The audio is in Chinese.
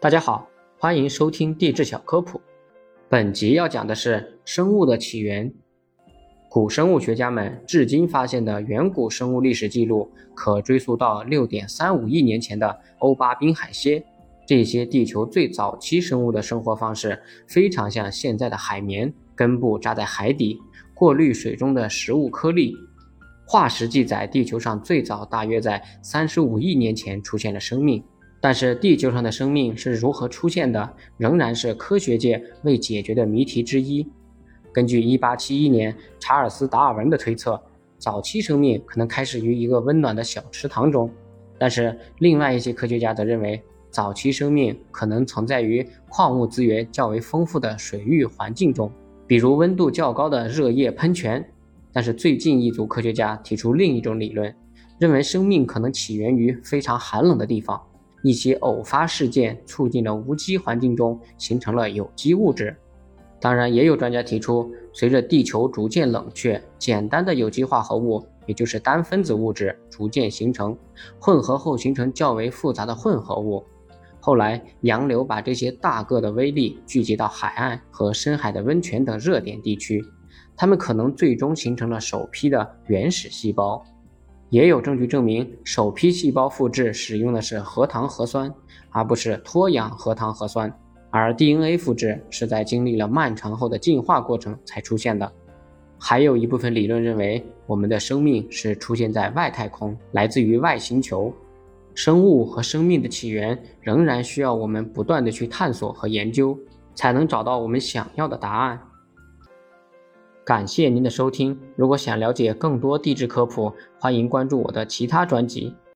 大家好，欢迎收听地质小科普。本集要讲的是生物的起源。古生物学家们至今发现的远古生物历史记录，可追溯到六点三五亿年前的欧巴滨海蝎。这些地球最早期生物的生活方式，非常像现在的海绵，根部扎在海底，过滤水中的食物颗粒。化石记载，地球上最早大约在三十五亿年前出现了生命。但是地球上的生命是如何出现的，仍然是科学界未解决的谜题之一。根据1871年查尔斯·达尔文的推测，早期生命可能开始于一个温暖的小池塘中。但是另外一些科学家则认为，早期生命可能存在于矿物资源较为丰富的水域环境中，比如温度较高的热液喷泉。但是最近一组科学家提出另一种理论，认为生命可能起源于非常寒冷的地方。一些偶发事件促进了无机环境中形成了有机物质。当然，也有专家提出，随着地球逐渐冷却，简单的有机化合物，也就是单分子物质逐渐形成，混合后形成较为复杂的混合物。后来，洋流把这些大个的微粒聚集到海岸和深海的温泉等热点地区，它们可能最终形成了首批的原始细胞。也有证据证明，首批细胞复制使用的是核糖核酸，而不是脱氧核糖核酸。而 DNA 复制是在经历了漫长后的进化过程才出现的。还有一部分理论认为，我们的生命是出现在外太空，来自于外星球。生物和生命的起源仍然需要我们不断的去探索和研究，才能找到我们想要的答案。感谢您的收听。如果想了解更多地质科普，欢迎关注我的其他专辑。